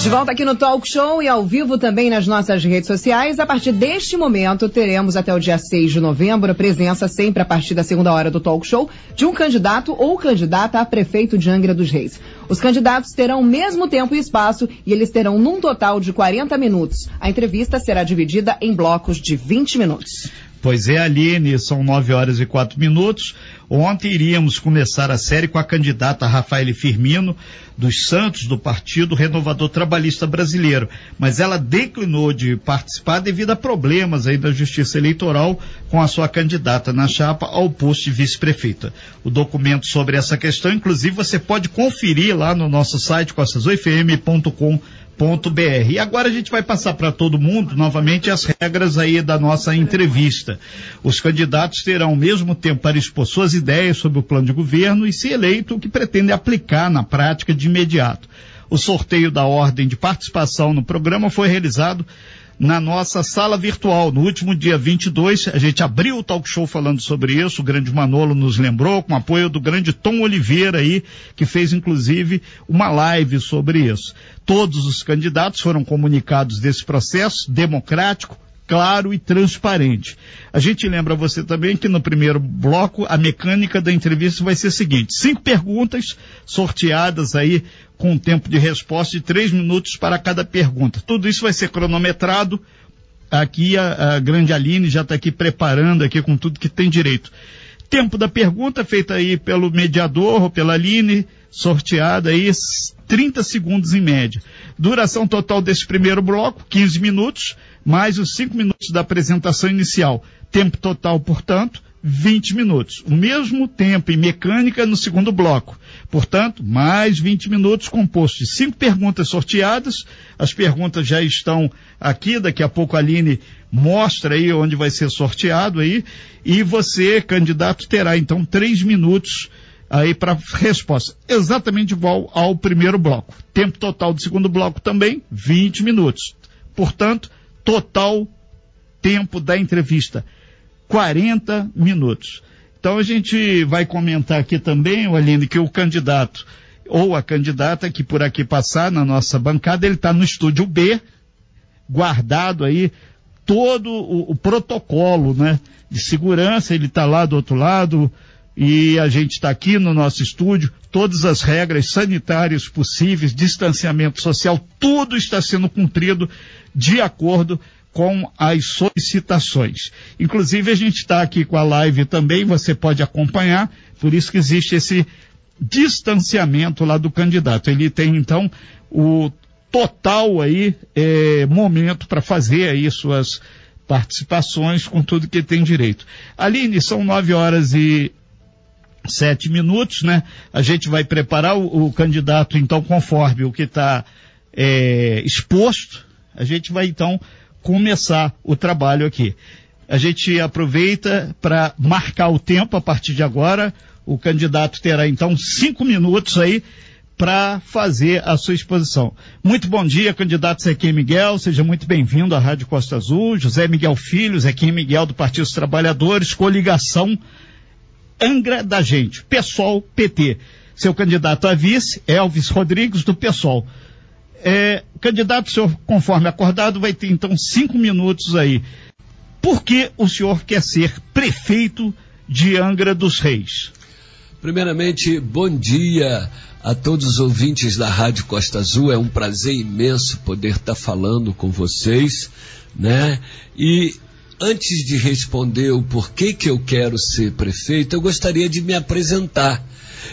De volta aqui no Talk Show e ao vivo também nas nossas redes sociais. A partir deste momento, teremos até o dia 6 de novembro a presença, sempre a partir da segunda hora do Talk Show, de um candidato ou candidata a prefeito de Angra dos Reis. Os candidatos terão o mesmo tempo e espaço e eles terão num total de 40 minutos. A entrevista será dividida em blocos de 20 minutos. Pois é, Aline, são nove horas e quatro minutos. Ontem iríamos começar a série com a candidata Rafael Firmino, dos Santos, do Partido Renovador Trabalhista Brasileiro. Mas ela declinou de participar devido a problemas aí da Justiça Eleitoral com a sua candidata na chapa ao posto de vice-prefeita. O documento sobre essa questão, inclusive, você pode conferir lá no nosso site costasoifm.com br E agora a gente vai passar para todo mundo novamente as regras aí da nossa entrevista. Os candidatos terão o mesmo tempo para expor suas ideias sobre o plano de governo e, se eleito, o que pretendem aplicar na prática de imediato. O sorteio da ordem de participação no programa foi realizado na nossa sala virtual. No último dia 22, a gente abriu o talk show falando sobre isso. O grande Manolo nos lembrou, com apoio do grande Tom Oliveira aí, que fez inclusive uma live sobre isso. Todos os candidatos foram comunicados desse processo democrático, claro e transparente. A gente lembra você também que no primeiro bloco a mecânica da entrevista vai ser a seguinte: cinco perguntas sorteadas aí com um tempo de resposta de três minutos para cada pergunta. Tudo isso vai ser cronometrado. Aqui a, a grande Aline já está aqui preparando aqui com tudo que tem direito. Tempo da pergunta feita aí pelo mediador ou pela Aline, sorteada aí 30 segundos em média. Duração total desse primeiro bloco, 15 minutos mais os cinco minutos da apresentação inicial. Tempo total, portanto, 20 minutos. O mesmo tempo em mecânica no segundo bloco. Portanto, mais 20 minutos composto de cinco perguntas sorteadas. As perguntas já estão aqui, daqui a pouco a Aline mostra aí onde vai ser sorteado aí. E você, candidato, terá então três minutos aí para resposta. Exatamente igual ao primeiro bloco. Tempo total do segundo bloco também, 20 minutos. Portanto, total tempo da entrevista, 40 minutos. Então a gente vai comentar aqui também, Aline, que o candidato ou a candidata que por aqui passar na nossa bancada, ele está no estúdio B, guardado aí todo o, o protocolo, né, de segurança, ele está lá do outro lado, e a gente está aqui no nosso estúdio, todas as regras sanitárias possíveis, distanciamento social, tudo está sendo cumprido de acordo com as solicitações. Inclusive, a gente está aqui com a live também, você pode acompanhar, por isso que existe esse distanciamento lá do candidato. Ele tem, então, o total aí, é, momento para fazer aí suas participações com tudo que tem direito. Aline, são nove horas e sete minutos, né? A gente vai preparar o, o candidato, então, conforme o que está é, exposto, a gente vai então começar o trabalho aqui. A gente aproveita para marcar o tempo a partir de agora. O candidato terá então cinco minutos aí para fazer a sua exposição. Muito bom dia, candidato Zequim Miguel, seja muito bem-vindo à Rádio Costa Azul. José Miguel Filho, Zequim Miguel do Partido dos Trabalhadores, coligação Angra da Gente, PSOL PT. Seu candidato a vice, Elvis Rodrigues, do PSOL. É, candidato, senhor, conforme acordado, vai ter então cinco minutos aí. Por que o senhor quer ser prefeito de Angra dos Reis? Primeiramente, bom dia a todos os ouvintes da Rádio Costa Azul. É um prazer imenso poder estar falando com vocês, né? E antes de responder o porquê que eu quero ser prefeito, eu gostaria de me apresentar.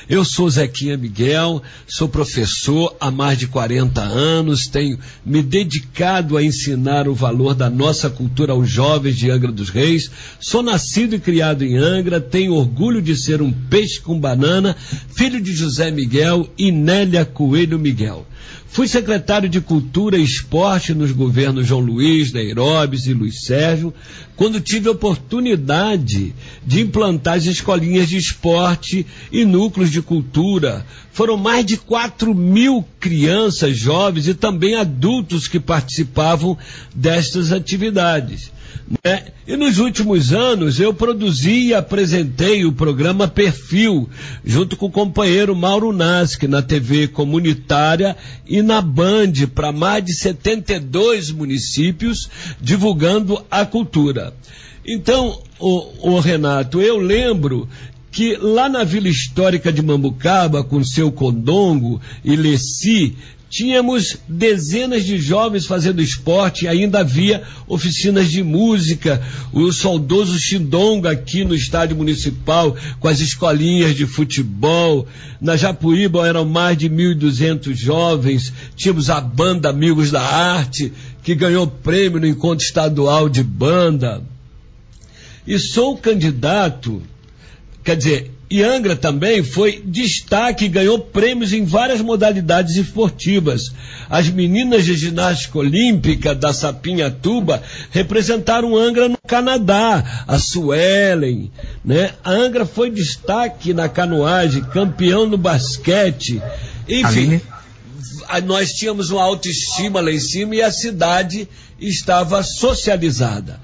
Eu sou Zequinha Miguel, sou professor há mais de 40 anos, tenho me dedicado a ensinar o valor da nossa cultura aos jovens de Angra dos Reis. Sou nascido e criado em Angra, tenho orgulho de ser um peixe com banana, filho de José Miguel e Nélia Coelho Miguel. Fui secretário de Cultura e Esporte nos governos João Luiz, Neirobes e Luiz Sérgio, quando tive a oportunidade de implantar as escolinhas de esporte e núcleos de cultura. Foram mais de 4 mil crianças, jovens e também adultos que participavam destas atividades. Né? E nos últimos anos eu produzi e apresentei o programa Perfil, junto com o companheiro Mauro Nasque, na TV comunitária e na Band, para mais de 72 municípios, divulgando a cultura. Então, o, o Renato, eu lembro que lá na Vila Histórica de Mambucaba, com seu Condongo e Leci, tínhamos dezenas de jovens fazendo esporte, ainda havia oficinas de música, o saudoso Xindonga aqui no estádio municipal, com as escolinhas de futebol. Na Japuíba eram mais de 1.200 jovens, tínhamos a banda Amigos da Arte, que ganhou prêmio no encontro estadual de banda. E sou candidato, quer dizer, e Angra também foi destaque e ganhou prêmios em várias modalidades esportivas. As meninas de ginástica olímpica da Sapinhatuba representaram Angra no Canadá, a Suelen, né? A Angra foi destaque na canoagem, campeão no basquete. Enfim, nós tínhamos uma autoestima lá em cima e a cidade estava socializada.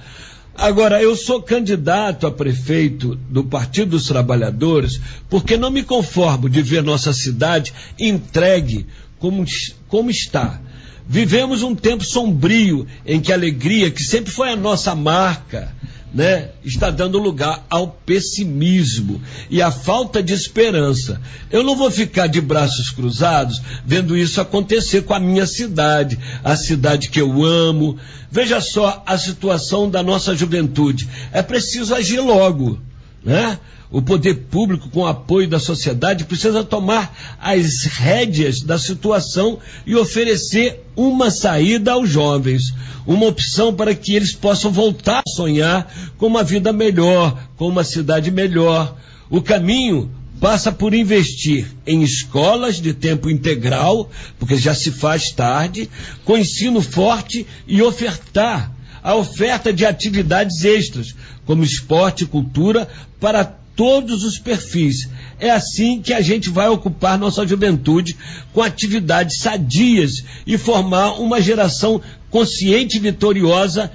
Agora, eu sou candidato a prefeito do Partido dos Trabalhadores porque não me conformo de ver nossa cidade entregue como, como está. Vivemos um tempo sombrio em que a alegria, que sempre foi a nossa marca, né, está dando lugar ao pessimismo e à falta de esperança. Eu não vou ficar de braços cruzados vendo isso acontecer com a minha cidade, a cidade que eu amo. Veja só a situação da nossa juventude. É preciso agir logo, né? O poder público, com o apoio da sociedade, precisa tomar as rédeas da situação e oferecer uma saída aos jovens, uma opção para que eles possam voltar a sonhar com uma vida melhor, com uma cidade melhor. O caminho passa por investir em escolas de tempo integral, porque já se faz tarde, com ensino forte e ofertar a oferta de atividades extras, como esporte e cultura, para todos os perfis. É assim que a gente vai ocupar nossa juventude com atividades sadias e formar uma geração consciente e vitoriosa.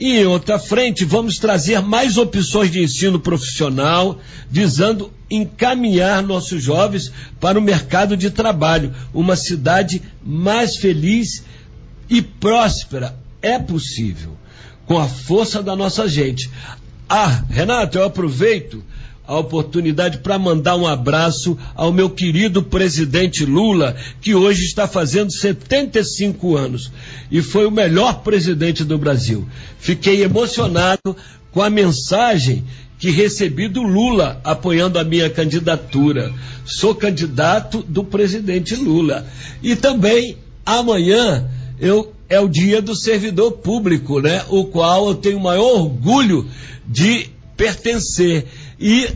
E em outra frente, vamos trazer mais opções de ensino profissional, visando encaminhar nossos jovens para o mercado de trabalho, uma cidade mais feliz e próspera. É possível, com a força da nossa gente. Ah, Renato, eu aproveito a oportunidade para mandar um abraço ao meu querido presidente Lula, que hoje está fazendo 75 anos e foi o melhor presidente do Brasil. Fiquei emocionado com a mensagem que recebi do Lula apoiando a minha candidatura. Sou candidato do presidente Lula. E também amanhã eu é o dia do servidor público, né? O qual eu tenho o maior orgulho de pertencer. E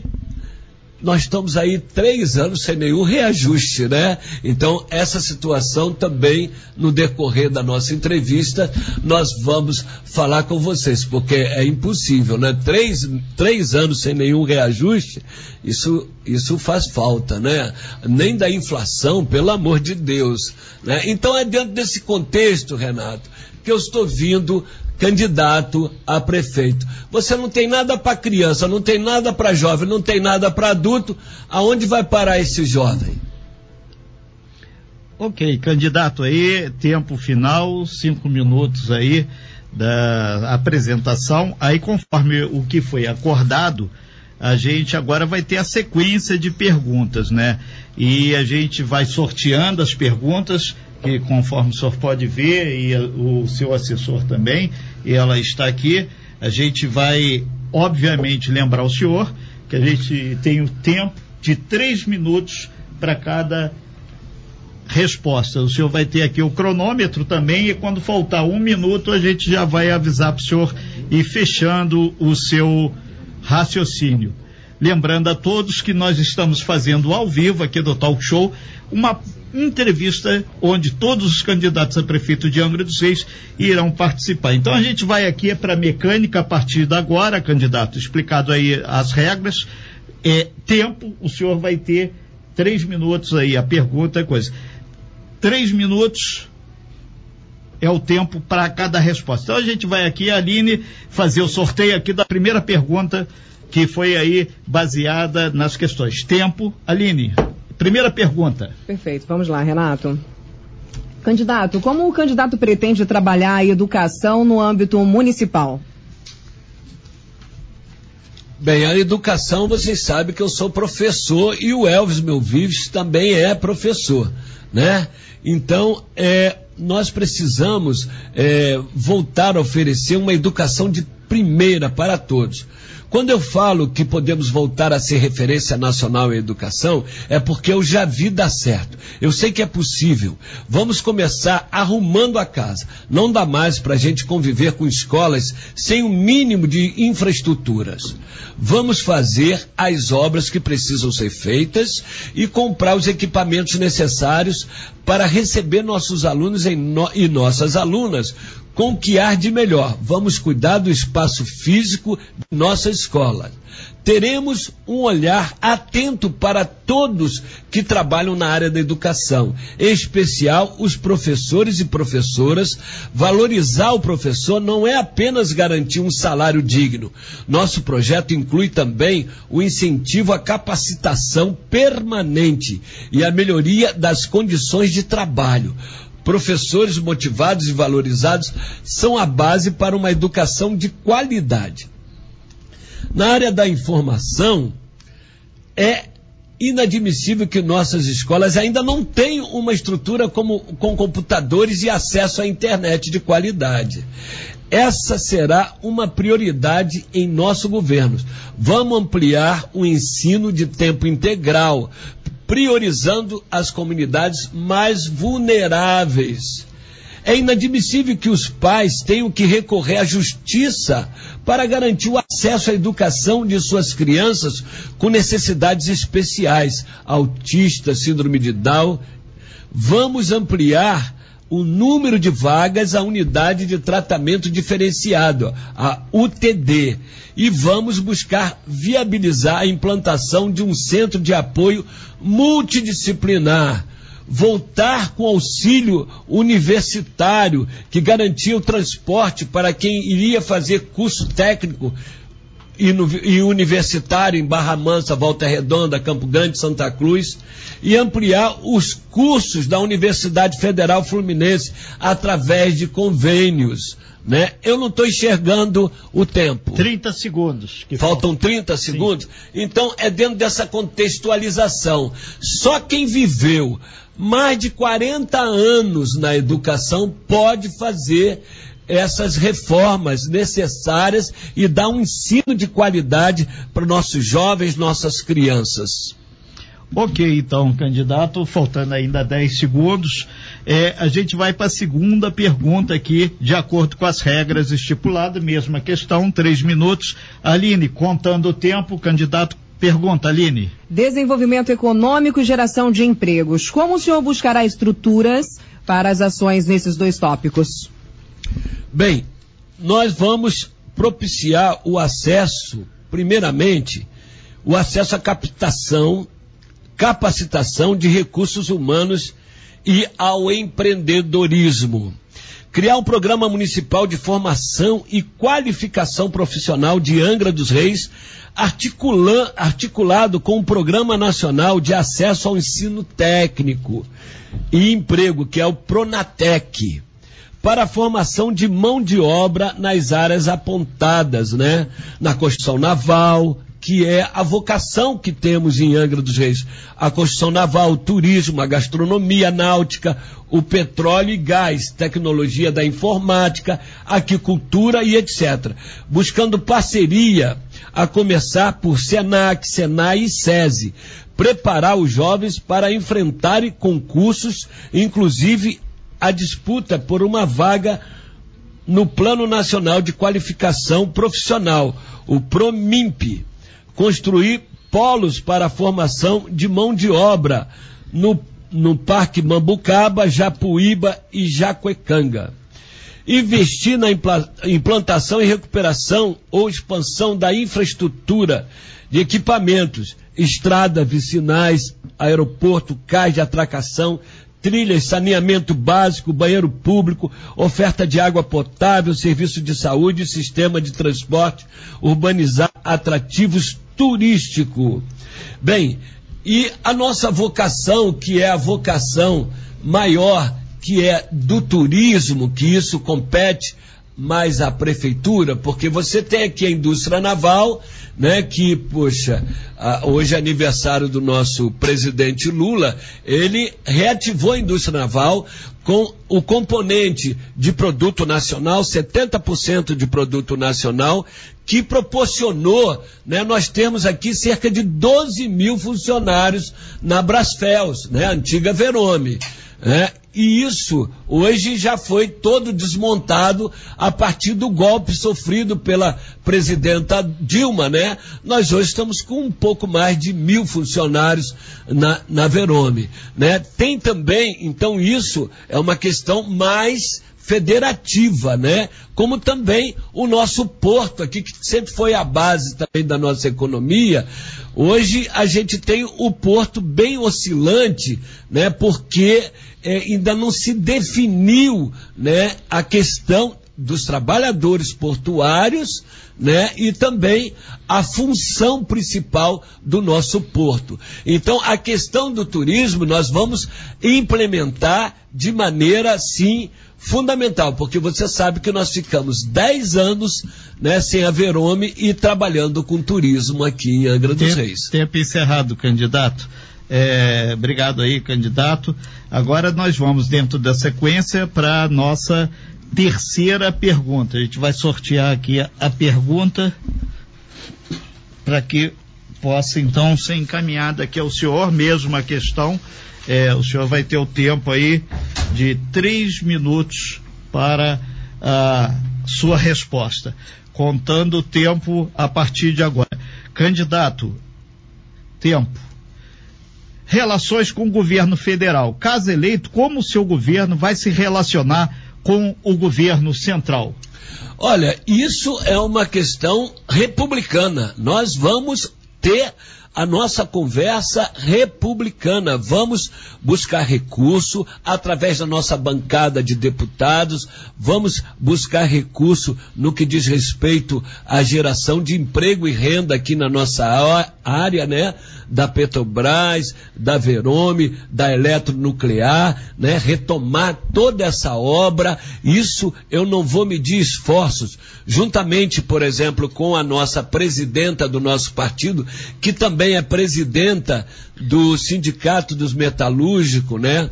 nós estamos aí três anos sem nenhum reajuste, né? Então, essa situação também, no decorrer da nossa entrevista, nós vamos falar com vocês, porque é impossível, né? Três, três anos sem nenhum reajuste, isso, isso faz falta, né? Nem da inflação, pelo amor de Deus. Né? Então, é dentro desse contexto, Renato, que eu estou vindo candidato a prefeito. Você não tem nada para criança, não tem nada para jovem, não tem nada para adulto. Aonde vai parar esse jovem? Ok, candidato aí, tempo final, cinco minutos aí da apresentação. Aí, conforme o que foi acordado, a gente agora vai ter a sequência de perguntas, né? E a gente vai sorteando as perguntas que conforme o senhor pode ver, e o seu assessor também, e ela está aqui, a gente vai, obviamente, lembrar o senhor que a gente tem o tempo de três minutos para cada resposta. O senhor vai ter aqui o cronômetro também, e quando faltar um minuto, a gente já vai avisar para o senhor ir fechando o seu raciocínio. Lembrando a todos que nós estamos fazendo ao vivo aqui do Talk Show uma entrevista onde todos os candidatos a prefeito de Angra dos Reis irão participar. Então a gente vai aqui para mecânica a partir de agora, candidato, explicado aí as regras. É, tempo, o senhor vai ter três minutos aí, a pergunta é coisa. Três minutos é o tempo para cada resposta. Então a gente vai aqui, Aline, fazer o sorteio aqui da primeira pergunta que foi aí baseada nas questões. Tempo, Aline, primeira pergunta. Perfeito, vamos lá, Renato. Candidato, como o candidato pretende trabalhar a educação no âmbito municipal? Bem, a educação, vocês sabem que eu sou professor e o Elvis Meu Vives também é professor, né? Então, é, nós precisamos é, voltar a oferecer uma educação de primeira para todos. Quando eu falo que podemos voltar a ser referência nacional em educação, é porque eu já vi dar certo. Eu sei que é possível. Vamos começar arrumando a casa. Não dá mais para a gente conviver com escolas sem o um mínimo de infraestruturas. Vamos fazer as obras que precisam ser feitas e comprar os equipamentos necessários para receber nossos alunos e nossas alunas com o que há de melhor. Vamos cuidar do espaço físico de nossa escola. Teremos um olhar atento para todos que trabalham na área da educação, em especial os professores e professoras. Valorizar o professor não é apenas garantir um salário digno. Nosso projeto inclui também o incentivo à capacitação permanente e a melhoria das condições de trabalho. Professores motivados e valorizados são a base para uma educação de qualidade. Na área da informação, é inadmissível que nossas escolas ainda não tenham uma estrutura como, com computadores e acesso à internet de qualidade. Essa será uma prioridade em nosso governo. Vamos ampliar o ensino de tempo integral, priorizando as comunidades mais vulneráveis. É inadmissível que os pais tenham que recorrer à justiça para garantir o acesso à educação de suas crianças com necessidades especiais, autistas, síndrome de Down. Vamos ampliar o número de vagas à unidade de tratamento diferenciado, a UTD, e vamos buscar viabilizar a implantação de um centro de apoio multidisciplinar. Voltar com auxílio universitário que garantia o transporte para quem iria fazer curso técnico e, no, e, universitário em Barra Mansa, Volta Redonda, Campo Grande, Santa Cruz, e ampliar os cursos da Universidade Federal Fluminense através de convênios. Né? Eu não estou enxergando o tempo. 30 segundos. Faltam 30 segundos? Sim. Então é dentro dessa contextualização. Só quem viveu mais de 40 anos na educação pode fazer essas reformas necessárias e dar um ensino de qualidade para nossos jovens, nossas crianças. Ok, então, candidato, faltando ainda 10 segundos, é, a gente vai para a segunda pergunta aqui, de acordo com as regras estipuladas, mesma questão, três minutos. Aline, contando o tempo, candidato Pergunta, Aline. Desenvolvimento econômico e geração de empregos. Como o senhor buscará estruturas para as ações nesses dois tópicos? Bem, nós vamos propiciar o acesso, primeiramente, o acesso à captação, capacitação de recursos humanos e ao empreendedorismo. Criar um programa municipal de formação e qualificação profissional de Angra dos Reis, articulado com o Programa Nacional de Acesso ao Ensino Técnico e Emprego, que é o Pronatec para a formação de mão de obra nas áreas apontadas, né? Na construção naval, que é a vocação que temos em Angra dos Reis. A construção naval, o turismo, a gastronomia, a náutica, o petróleo e gás, tecnologia da informática, aquicultura e etc. Buscando parceria, a começar por Senac, Senai e SESI. Preparar os jovens para enfrentarem concursos, inclusive a disputa por uma vaga no Plano Nacional de Qualificação Profissional, o PROMIMP, construir polos para a formação de mão de obra no, no Parque Mambucaba, Japuíba e Jacuecanga. Investir na implantação e recuperação ou expansão da infraestrutura de equipamentos, estrada, vicinais, aeroporto, cais de atracação, trilhas, saneamento básico, banheiro público, oferta de água potável, serviço de saúde, sistema de transporte urbanizado, atrativos turístico. Bem, e a nossa vocação, que é a vocação maior, que é do turismo, que isso compete mais à prefeitura, porque você tem aqui a indústria naval, né, que, poxa, hoje é aniversário do nosso presidente Lula, ele reativou a indústria naval com o componente de produto nacional, 70% de produto nacional, que proporcionou, né, nós temos aqui cerca de 12 mil funcionários na Brasfels, né, antiga Verome. Né, e isso hoje já foi todo desmontado a partir do golpe sofrido pela presidenta Dilma, né? Nós hoje estamos com um pouco mais de mil funcionários na, na Verome, né? Tem também, então isso é uma questão mais federativa, né? Como também o nosso porto aqui, que sempre foi a base também da nossa economia. Hoje a gente tem o porto bem oscilante, né? Porque é, ainda não se definiu né, a questão dos trabalhadores portuários, né, e também a função principal do nosso porto. Então, a questão do turismo nós vamos implementar de maneira, sim, fundamental, porque você sabe que nós ficamos 10 anos né, sem Verome e trabalhando com turismo aqui em Angra dos tempo, Reis. Tempo encerrado, candidato. É, obrigado aí, candidato. Agora nós vamos, dentro da sequência, para a nossa terceira pergunta. A gente vai sortear aqui a, a pergunta para que possa então ser encaminhada aqui ao senhor, mesmo a questão. É, o senhor vai ter o tempo aí de três minutos para a sua resposta, contando o tempo a partir de agora. Candidato, tempo relações com o governo federal. Caso eleito, como o seu governo vai se relacionar com o governo central? Olha, isso é uma questão republicana. Nós vamos ter a nossa conversa republicana. Vamos buscar recurso através da nossa bancada de deputados, vamos buscar recurso no que diz respeito à geração de emprego e renda aqui na nossa área, né? Da Petrobras, da Verome, da Eletronuclear, né? Retomar toda essa obra. Isso eu não vou medir esforços, juntamente, por exemplo, com a nossa presidenta do nosso partido, que também é presidenta do Sindicato dos Metalúrgicos, né?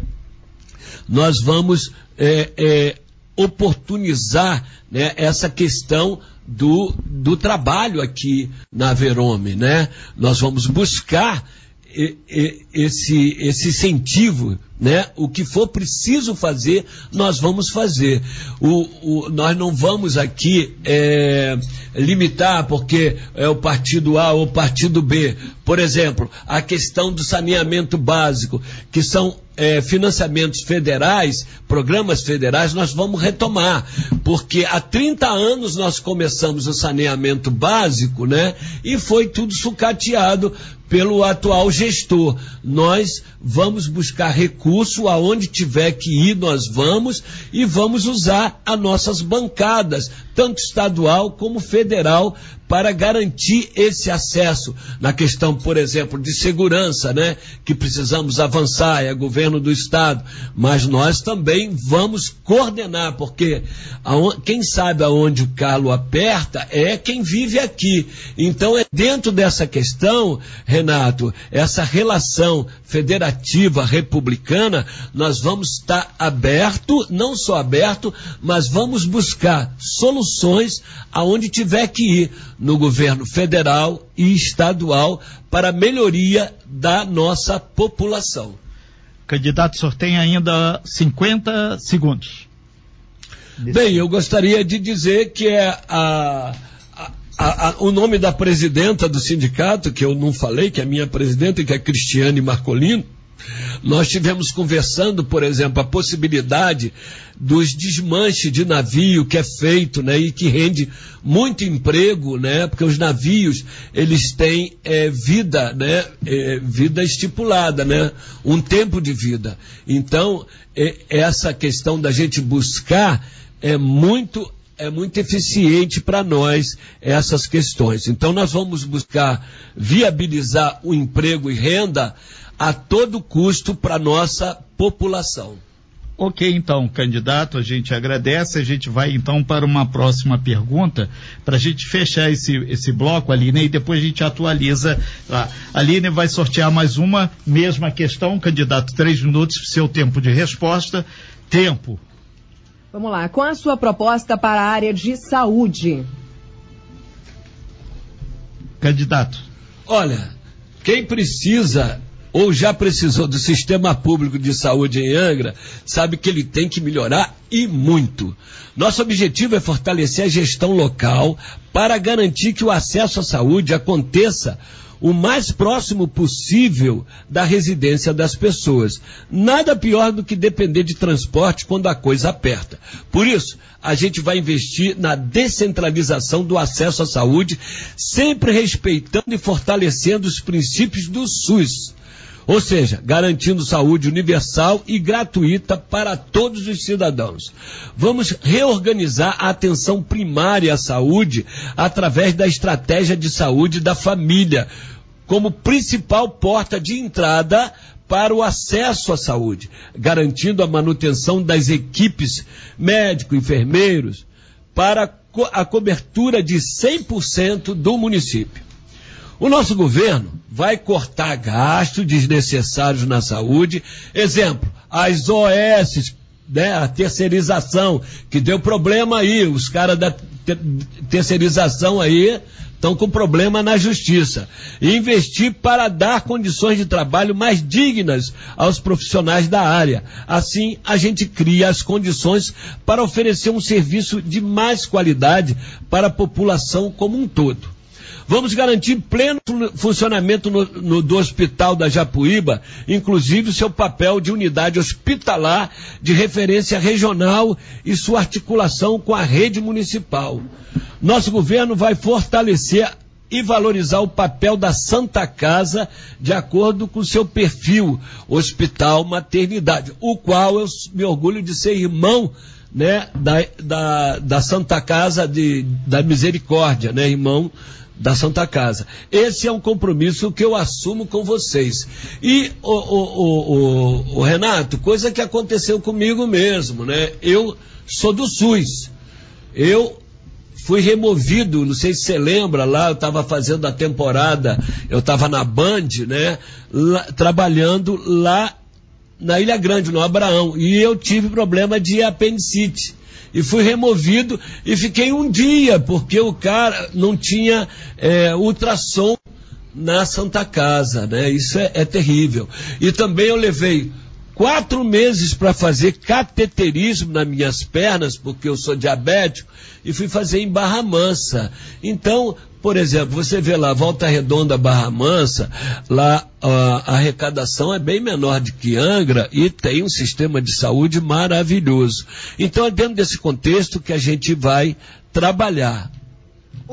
Nós vamos é, é, oportunizar né, essa questão do, do trabalho aqui na Verome, né? Nós vamos buscar esse, esse incentivo, né? O que for preciso fazer, nós vamos fazer. O, o, nós não vamos aqui é, limitar porque é o partido A ou o partido B. Por exemplo, a questão do saneamento básico, que são é, financiamentos federais, programas federais, nós vamos retomar. Porque há 30 anos nós começamos o saneamento básico, né? E foi tudo sucateado pelo atual gestor. Nós vamos buscar recurso aonde tiver que ir, nós vamos e vamos usar as nossas bancadas, tanto estadual como federal, para garantir esse acesso na questão, por exemplo, de segurança, né? Que precisamos avançar, é governo do estado, mas nós também vamos coordenar, porque quem sabe aonde o calo aperta é quem vive aqui. Então é dentro dessa questão, Renato, essa relação federativa republicana, nós vamos estar aberto, não só aberto, mas vamos buscar soluções aonde tiver que ir no governo federal e estadual para a melhoria da nossa população. Candidato, o senhor tem ainda 50 segundos. Bem, eu gostaria de dizer que é a, a, a, o nome da presidenta do sindicato, que eu não falei, que é a minha presidenta, que é Cristiane Marcolino, Nós tivemos conversando, por exemplo, a possibilidade dos desmanches de navio que é feito, né, e que rende muito emprego, né, porque os navios eles têm é, vida, né, é, vida estipulada, né, um tempo de vida. Então é, essa questão da gente buscar é muito é muito eficiente para nós essas questões. Então nós vamos buscar viabilizar o emprego e renda a todo custo para nossa população. Ok, então, candidato, a gente agradece. A gente vai então para uma próxima pergunta para a gente fechar esse, esse bloco, Aline, e depois a gente atualiza lá. Aline vai sortear mais uma, mesma questão, candidato, três minutos, seu tempo de resposta. Tempo. Vamos lá, qual a sua proposta para a área de saúde? Candidato. Olha, quem precisa ou já precisou do sistema público de saúde em Angra, sabe que ele tem que melhorar e muito. Nosso objetivo é fortalecer a gestão local para garantir que o acesso à saúde aconteça o mais próximo possível da residência das pessoas. Nada pior do que depender de transporte quando a coisa aperta. Por isso, a gente vai investir na descentralização do acesso à saúde, sempre respeitando e fortalecendo os princípios do SUS. Ou seja, garantindo saúde universal e gratuita para todos os cidadãos. Vamos reorganizar a atenção primária à saúde através da estratégia de saúde da família, como principal porta de entrada para o acesso à saúde, garantindo a manutenção das equipes médicos, enfermeiros, para a cobertura de 100% do município. O nosso governo vai cortar gastos desnecessários na saúde. Exemplo, as OS, né, a terceirização, que deu problema aí, os caras da terceirização aí estão com problema na justiça. E investir para dar condições de trabalho mais dignas aos profissionais da área. Assim, a gente cria as condições para oferecer um serviço de mais qualidade para a população como um todo. Vamos garantir pleno funcionamento no, no, do Hospital da Japuíba, inclusive seu papel de unidade hospitalar de referência regional e sua articulação com a rede municipal. Nosso governo vai fortalecer e valorizar o papel da Santa Casa de acordo com seu perfil, hospital, maternidade, o qual eu me orgulho de ser irmão né, da, da, da Santa Casa de, da Misericórdia, né, irmão da Santa Casa. Esse é um compromisso que eu assumo com vocês. E, o, o, o, o, Renato, coisa que aconteceu comigo mesmo, né? Eu sou do SUS. Eu fui removido, não sei se você lembra, lá eu estava fazendo a temporada, eu estava na Band, né? Lá, trabalhando lá na Ilha Grande, no Abraão. E eu tive problema de apendicite e fui removido e fiquei um dia, porque o cara não tinha é, ultrassom na Santa Casa, né? Isso é, é terrível. E também eu levei quatro meses para fazer cateterismo nas minhas pernas, porque eu sou diabético, e fui fazer em Barra Mansa. Então, por exemplo, você vê lá, Volta Redonda, Barra Mansa, lá a, arrecadação é bem menor do que Angra e tem um sistema de saúde maravilhoso. Então é dentro desse contexto que a gente vai trabalhar.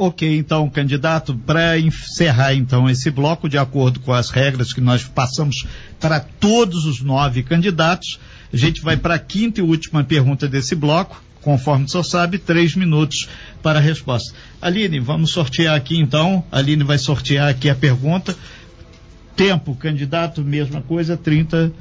Ok, então, candidato, para encerrar então esse bloco, de acordo com as regras que nós passamos para todos os nove candidatos, a gente vai para a quinta e última pergunta desse bloco conforme o senhor sabe, três minutos para a resposta. Aline, vamos sortear aqui então. Aline vai sortear aqui a pergunta. Tempo, candidato, mesma coisa, 30,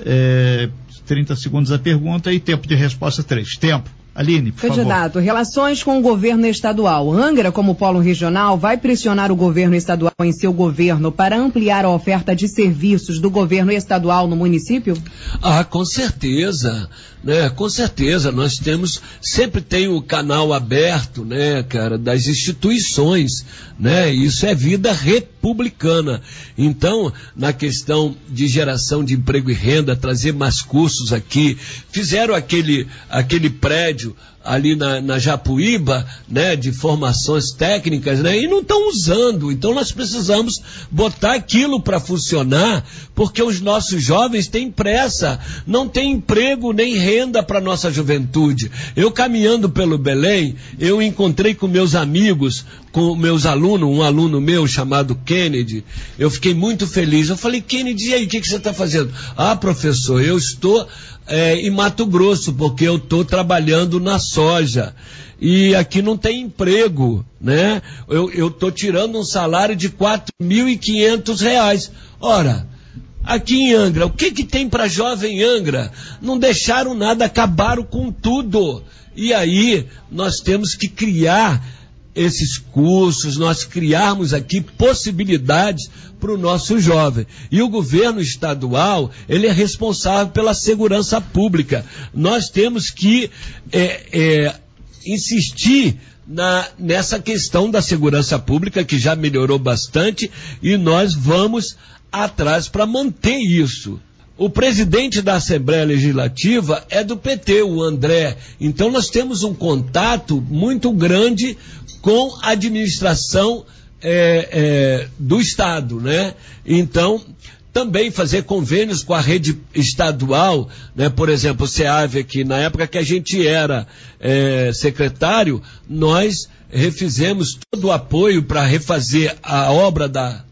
é, 30 segundos a pergunta e tempo de resposta 3. Tempo. Aline, por Candidato, favor. relações com o governo estadual. Angra, como polo regional, vai pressionar o governo estadual em seu governo para ampliar a oferta de serviços do governo estadual no município? Ah, com certeza, né? Com certeza, nós temos, sempre tem o canal aberto, né, cara, das instituições, né? Isso é vida republicana. Então, na questão de geração de emprego e renda, trazer mais cursos aqui, fizeram aquele, aquele prédio ali na, na Japuíba, né, de formações técnicas, né, e não estão usando. Então nós precisamos botar aquilo para funcionar, porque os nossos jovens têm pressa, não tem emprego nem renda para nossa juventude. Eu caminhando pelo Belém, eu encontrei com meus amigos, com meus alunos, um aluno meu chamado Kennedy, eu fiquei muito feliz. Eu falei, Kennedy, e aí, o que, que você está fazendo? Ah, professor, eu estou é, em Mato Grosso, porque eu estou trabalhando na soja. E aqui não tem emprego, né? Eu estou tirando um salário de R$ 4.500. Ora, aqui em Angra, o que, que tem para jovem Angra? Não deixaram nada, acabaram com tudo. E aí nós temos que criar esses cursos, nós criarmos aqui possibilidades para o nosso jovem. E o governo estadual, ele é responsável pela segurança pública. Nós temos que é, é, insistir na, nessa questão da segurança pública, que já melhorou bastante, e nós vamos atrás para manter isso. O presidente da Assembleia Legislativa é do PT, o André. Então nós temos um contato muito grande com a administração é, é, do Estado, né? Então, também fazer convênios com a rede estadual, né? por exemplo, o SEAV aqui, na época que a gente era é, secretário, nós refizemos todo o apoio para refazer a obra da.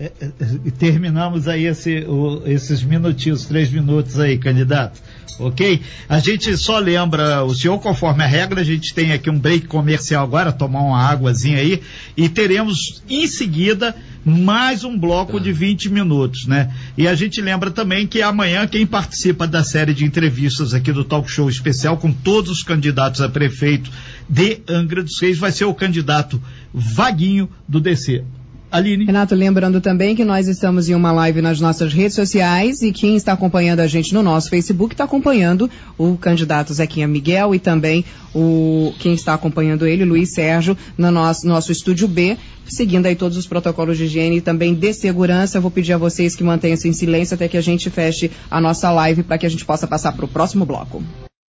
É, é, terminamos aí esse, o, esses minutinhos, três minutos aí, candidato ok? A gente só lembra o senhor, conforme a regra, a gente tem aqui um break comercial agora, tomar uma águazinha aí, e teremos em seguida mais um bloco de 20 minutos, né? E a gente lembra também que amanhã quem participa da série de entrevistas aqui do Talk Show especial com todos os candidatos a prefeito de Angra dos Reis vai ser o candidato Vaguinho do DC. Aline. Renato, lembrando também que nós estamos em uma live nas nossas redes sociais e quem está acompanhando a gente no nosso Facebook está acompanhando o candidato Zequinha Miguel e também o quem está acompanhando ele, Luiz Sérgio, no nosso, nosso estúdio B, seguindo aí todos os protocolos de higiene e também de segurança. Eu vou pedir a vocês que mantenham-se em silêncio até que a gente feche a nossa live para que a gente possa passar para o próximo bloco.